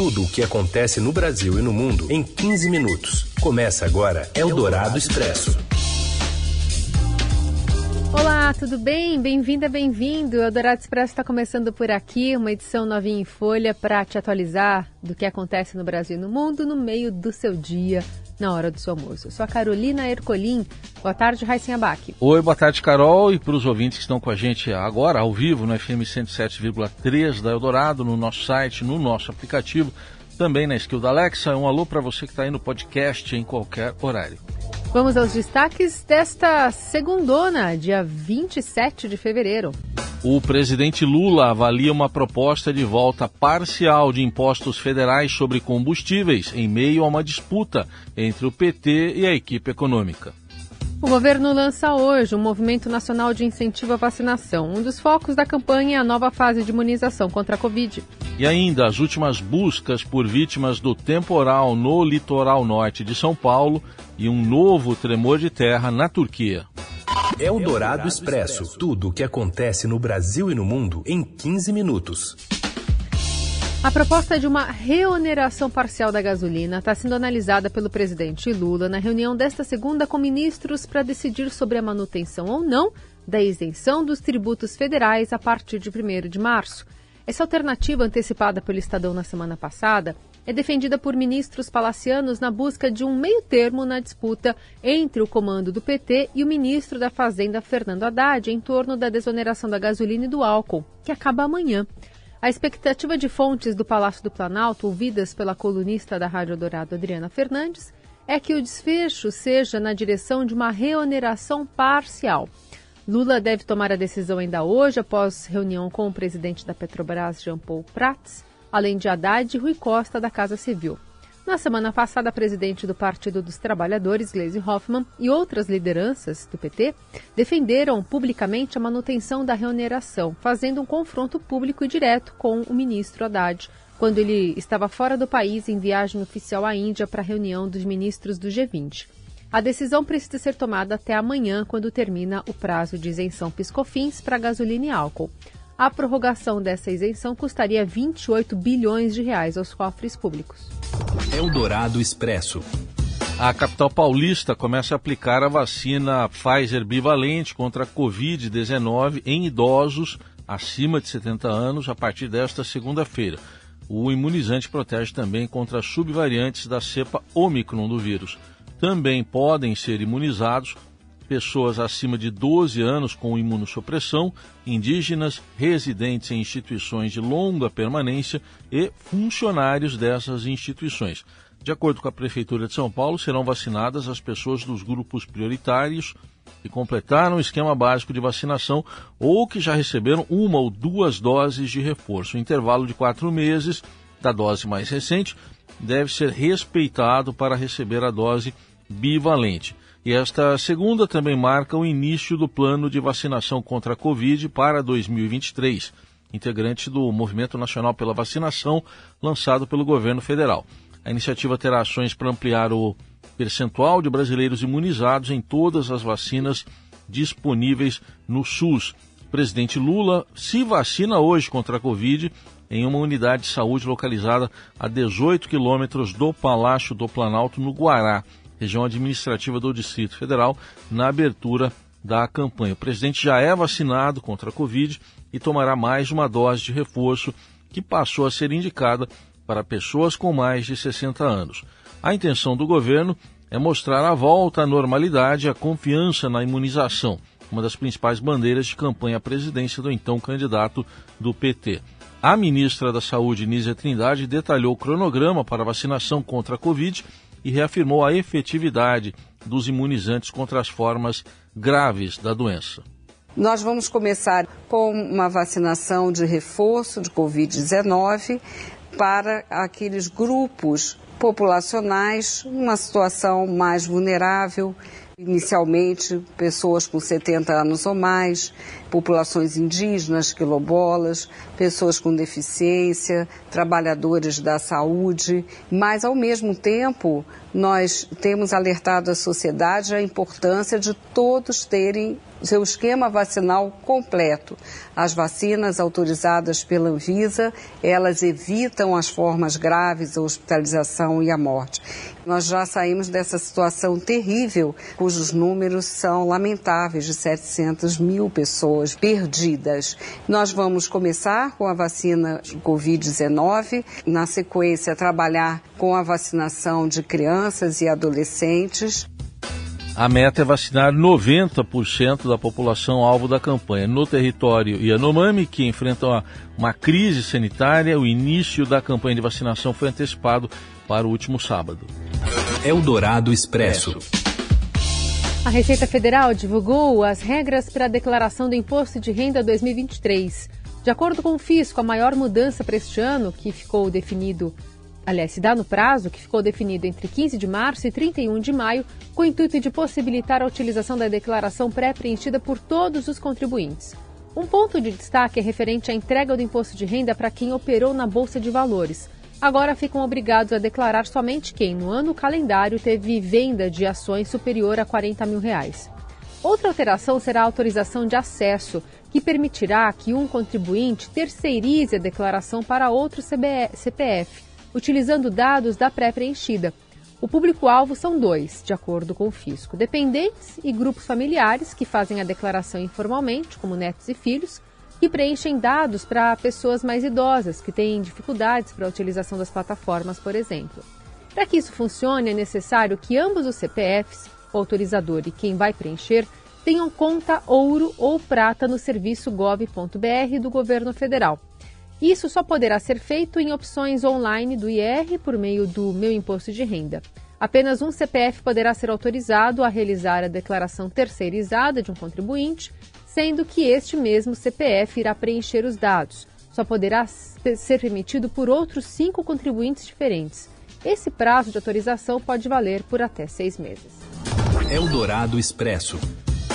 Tudo o que acontece no Brasil e no mundo em 15 minutos. Começa agora Eldorado Expresso. Olá, tudo bem? Bem-vinda, bem-vindo. O Eldorado Expresso está começando por aqui, uma edição novinha em folha para te atualizar do que acontece no Brasil e no mundo no meio do seu dia na hora do seu almoço. Eu sou a Carolina Ercolim. Boa tarde, Raíssen Abac. Oi, boa tarde, Carol. E para os ouvintes que estão com a gente agora, ao vivo, no FM 107,3 da Eldorado, no nosso site, no nosso aplicativo, também na skill da Alexa. Um alô para você que está aí no podcast em qualquer horário. Vamos aos destaques desta segundona, dia 27 de fevereiro. O presidente Lula avalia uma proposta de volta parcial de impostos federais sobre combustíveis em meio a uma disputa entre o PT e a equipe econômica. O governo lança hoje o um Movimento Nacional de Incentivo à Vacinação. Um dos focos da campanha é a nova fase de imunização contra a Covid. E ainda as últimas buscas por vítimas do temporal no litoral norte de São Paulo e um novo tremor de terra na Turquia. É o Dourado Expresso. Tudo o que acontece no Brasil e no mundo em 15 minutos. A proposta de uma reoneração parcial da gasolina está sendo analisada pelo presidente Lula na reunião desta segunda com ministros para decidir sobre a manutenção ou não da isenção dos tributos federais a partir de 1 de março. Essa alternativa, antecipada pelo Estadão na semana passada, é defendida por ministros palacianos na busca de um meio-termo na disputa entre o comando do PT e o ministro da Fazenda, Fernando Haddad, em torno da desoneração da gasolina e do álcool, que acaba amanhã. A expectativa de fontes do Palácio do Planalto, ouvidas pela colunista da Rádio Dourado, Adriana Fernandes, é que o desfecho seja na direção de uma reoneração parcial. Lula deve tomar a decisão ainda hoje, após reunião com o presidente da Petrobras, Jean Paul Prats, além de Haddad e Rui Costa da Casa Civil. Na semana passada, a presidente do Partido dos Trabalhadores, Gleisi Hoffmann, e outras lideranças do PT defenderam publicamente a manutenção da reoneração, fazendo um confronto público e direto com o ministro Haddad, quando ele estava fora do país em viagem oficial à Índia para a reunião dos ministros do G20. A decisão precisa ser tomada até amanhã, quando termina o prazo de isenção piscofins para gasolina e álcool. A prorrogação dessa isenção custaria 28 bilhões de reais aos cofres públicos. Eldorado Expresso. A capital paulista começa a aplicar a vacina Pfizer bivalente contra a Covid-19 em idosos acima de 70 anos a partir desta segunda-feira. O imunizante protege também contra subvariantes da cepa Omicron do vírus. Também podem ser imunizados pessoas acima de 12 anos com imunossupressão, indígenas, residentes em instituições de longa permanência e funcionários dessas instituições. De acordo com a Prefeitura de São Paulo, serão vacinadas as pessoas dos grupos prioritários que completaram o esquema básico de vacinação ou que já receberam uma ou duas doses de reforço. O intervalo de quatro meses da dose mais recente deve ser respeitado para receber a dose bivalente. E esta segunda também marca o início do plano de vacinação contra a Covid para 2023, integrante do Movimento Nacional pela Vacinação, lançado pelo governo federal. A iniciativa terá ações para ampliar o percentual de brasileiros imunizados em todas as vacinas disponíveis no SUS. Presidente Lula se vacina hoje contra a Covid em uma unidade de saúde localizada a 18 quilômetros do Palácio do Planalto, no Guará região administrativa do Distrito Federal, na abertura da campanha. O presidente já é vacinado contra a Covid e tomará mais uma dose de reforço que passou a ser indicada para pessoas com mais de 60 anos. A intenção do governo é mostrar a volta à normalidade e a confiança na imunização, uma das principais bandeiras de campanha à presidência do então candidato do PT. A ministra da Saúde, Nízia Trindade, detalhou o cronograma para vacinação contra a Covid e reafirmou a efetividade dos imunizantes contra as formas graves da doença. Nós vamos começar com uma vacinação de reforço de Covid-19 para aqueles grupos populacionais, uma situação mais vulnerável, inicialmente pessoas com 70 anos ou mais, populações indígenas, quilombolas, pessoas com deficiência, trabalhadores da saúde, mas ao mesmo tempo nós temos alertado a sociedade a importância de todos terem seu esquema vacinal completo. As vacinas autorizadas pela Anvisa, elas evitam as formas graves, a hospitalização e a morte. Nós já saímos dessa situação terrível, cujos números são lamentáveis, de 700 mil pessoas perdidas. Nós vamos começar com a vacina Covid-19, na sequência, trabalhar com a vacinação de crianças e adolescentes. A meta é vacinar 90% da população alvo da campanha. No território Yanomami, que enfrenta uma, uma crise sanitária, o início da campanha de vacinação foi antecipado para o último sábado. Eldorado Expresso. A Receita Federal divulgou as regras para a declaração do Imposto de Renda 2023. De acordo com o Fisco, a maior mudança para este ano, que ficou definido aliás, se dá no prazo que ficou definido entre 15 de março e 31 de maio, com o intuito de possibilitar a utilização da declaração pré-preenchida por todos os contribuintes. Um ponto de destaque é referente à entrega do imposto de renda para quem operou na Bolsa de Valores. Agora ficam obrigados a declarar somente quem, no ano calendário, teve venda de ações superior a 40 mil reais. Outra alteração será a autorização de acesso, que permitirá que um contribuinte terceirize a declaração para outro CPF utilizando dados da pré-preenchida. O público-alvo são dois, de acordo com o fisco: dependentes e grupos familiares que fazem a declaração informalmente, como netos e filhos, que preenchem dados para pessoas mais idosas que têm dificuldades para a utilização das plataformas, por exemplo. Para que isso funcione, é necessário que ambos os CPFs, o autorizador e quem vai preencher, tenham conta ouro ou prata no serviço gov.br do governo federal. Isso só poderá ser feito em opções online do IR por meio do Meu Imposto de Renda. Apenas um CPF poderá ser autorizado a realizar a declaração terceirizada de um contribuinte, sendo que este mesmo CPF irá preencher os dados. Só poderá ser permitido por outros cinco contribuintes diferentes. Esse prazo de autorização pode valer por até seis meses. Eldorado Expresso.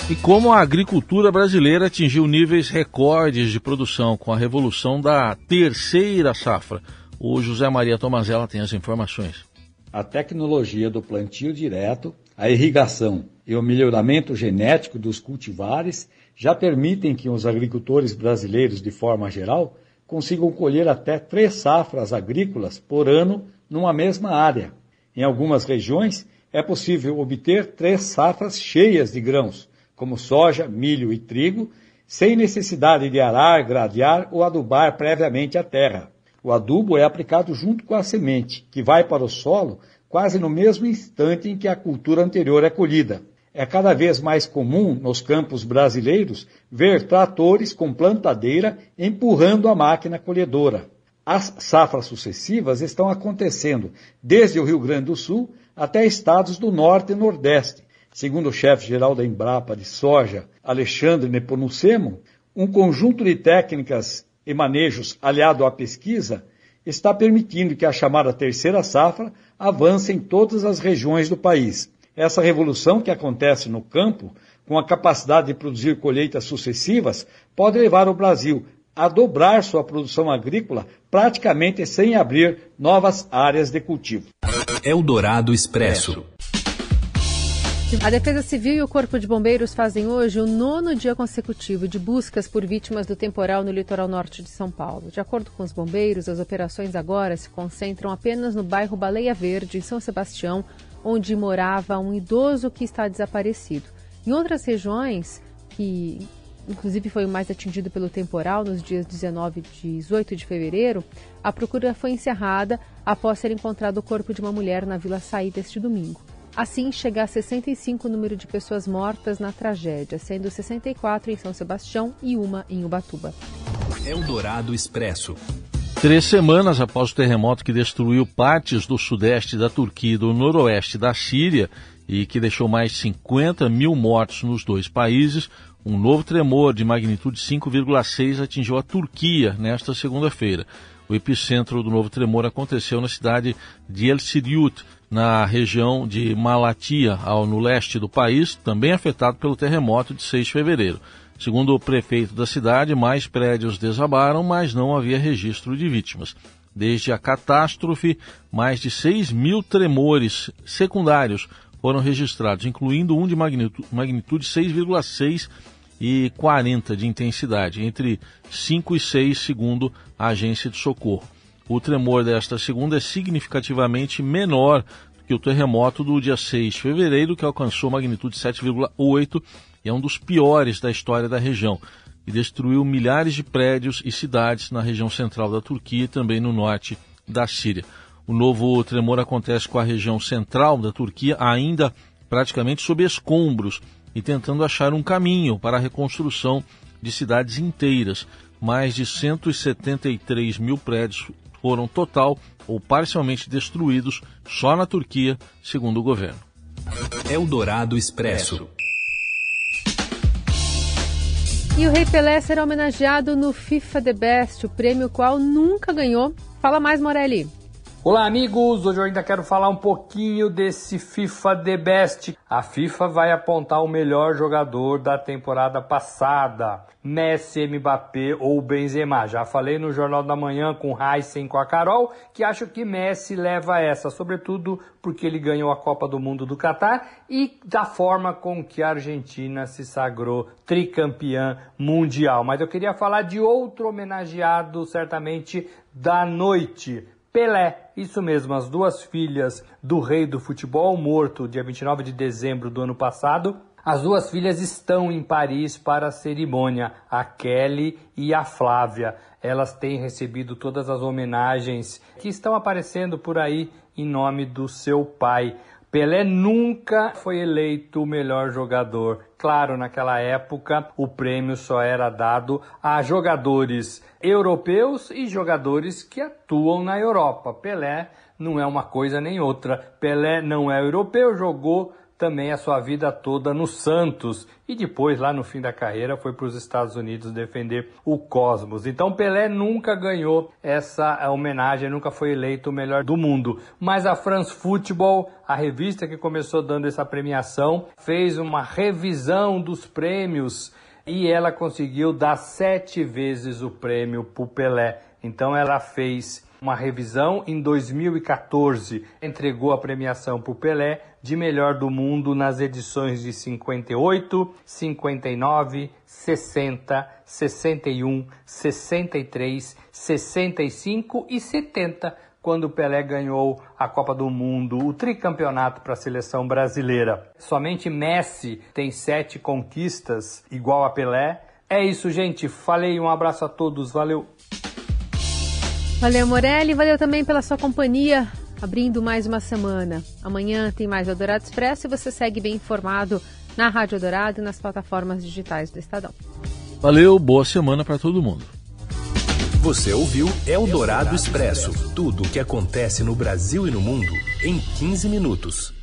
E como a agricultura brasileira atingiu níveis recordes de produção com a revolução da terceira safra? O José Maria Tomazella tem as informações. A tecnologia do plantio direto, a irrigação e o melhoramento genético dos cultivares já permitem que os agricultores brasileiros, de forma geral, consigam colher até três safras agrícolas por ano numa mesma área. Em algumas regiões, é possível obter três safras cheias de grãos, como soja, milho e trigo, sem necessidade de arar, gradear ou adubar previamente a terra. O adubo é aplicado junto com a semente, que vai para o solo quase no mesmo instante em que a cultura anterior é colhida. É cada vez mais comum nos campos brasileiros ver tratores com plantadeira empurrando a máquina colhedora. As safras sucessivas estão acontecendo desde o Rio Grande do Sul até estados do Norte e Nordeste, Segundo o chefe-geral da Embrapa de Soja, Alexandre Nepomucemo, um conjunto de técnicas e manejos aliado à pesquisa está permitindo que a chamada terceira safra avance em todas as regiões do país. Essa revolução que acontece no campo, com a capacidade de produzir colheitas sucessivas, pode levar o Brasil a dobrar sua produção agrícola praticamente sem abrir novas áreas de cultivo. Eldorado Expresso. A Defesa Civil e o Corpo de Bombeiros fazem hoje o nono dia consecutivo de buscas por vítimas do temporal no litoral norte de São Paulo. De acordo com os bombeiros, as operações agora se concentram apenas no bairro Baleia Verde, em São Sebastião, onde morava um idoso que está desaparecido. Em outras regiões, que inclusive foi o mais atingido pelo temporal nos dias 19 e 18 de fevereiro, a procura foi encerrada após ser encontrado o corpo de uma mulher na Vila Saída este domingo. Assim, chega a 65 o número de pessoas mortas na tragédia, sendo 64 em São Sebastião e uma em Ubatuba. Eldorado Expresso. Três semanas após o terremoto que destruiu partes do sudeste da Turquia e do noroeste da Síria e que deixou mais de 50 mil mortos nos dois países, um novo tremor de magnitude 5,6 atingiu a Turquia nesta segunda-feira. O epicentro do novo tremor aconteceu na cidade de El Siriut, na região de Malatia, ao no leste do país, também afetado pelo terremoto de 6 de fevereiro. Segundo o prefeito da cidade, mais prédios desabaram, mas não havia registro de vítimas. Desde a catástrofe, mais de 6 mil tremores secundários foram registrados, incluindo um de magnitude 6,6 e 40 de intensidade, entre 5 e 6, segundo a agência de socorro. O tremor desta segunda é significativamente menor que o terremoto do dia 6 de fevereiro, que alcançou magnitude 7,8 e é um dos piores da história da região e destruiu milhares de prédios e cidades na região central da Turquia e também no norte da Síria. O novo tremor acontece com a região central da Turquia ainda praticamente sob escombros e tentando achar um caminho para a reconstrução de cidades inteiras. Mais de 173 mil prédios foram total ou parcialmente destruídos só na Turquia, segundo o governo. Eldorado Expresso. E o Rei Pelé será homenageado no FIFA The Best, o prêmio qual nunca ganhou. Fala mais, Morelli. Olá, amigos! Hoje eu ainda quero falar um pouquinho desse FIFA The Best. A FIFA vai apontar o melhor jogador da temporada passada. Messi, Mbappé ou Benzema. Já falei no Jornal da Manhã com Heisen com a Carol que acho que Messi leva essa, sobretudo porque ele ganhou a Copa do Mundo do Catar e da forma com que a Argentina se sagrou tricampeã mundial. Mas eu queria falar de outro homenageado, certamente, da noite Pelé, isso mesmo, as duas filhas do rei do futebol morto, dia 29 de dezembro do ano passado. As duas filhas estão em Paris para a cerimônia, a Kelly e a Flávia. Elas têm recebido todas as homenagens que estão aparecendo por aí em nome do seu pai. Pelé nunca foi eleito o melhor jogador. Claro, naquela época o prêmio só era dado a jogadores europeus e jogadores que atuam na Europa. Pelé não é uma coisa nem outra. Pelé não é europeu, jogou também a sua vida toda no Santos e depois, lá no fim da carreira, foi para os Estados Unidos defender o Cosmos. Então Pelé nunca ganhou essa homenagem, nunca foi eleito o melhor do mundo. Mas a France Football, a revista que começou dando essa premiação, fez uma revisão dos prêmios e ela conseguiu dar sete vezes o prêmio para Pelé. Então ela fez uma revisão em 2014, entregou a premiação para o Pelé de melhor do mundo nas edições de 58, 59, 60, 61, 63, 65 e 70, quando o Pelé ganhou a Copa do Mundo, o tricampeonato para a seleção brasileira. Somente Messi tem sete conquistas igual a Pelé. É isso, gente. Falei, um abraço a todos. Valeu. Valeu, Morelli. Valeu também pela sua companhia, abrindo mais uma semana. Amanhã tem mais Eldorado Expresso e você segue bem informado na Rádio Eldorado e nas plataformas digitais do Estadão. Valeu, boa semana para todo mundo. Você ouviu Eldorado Expresso tudo o que acontece no Brasil e no mundo em 15 minutos.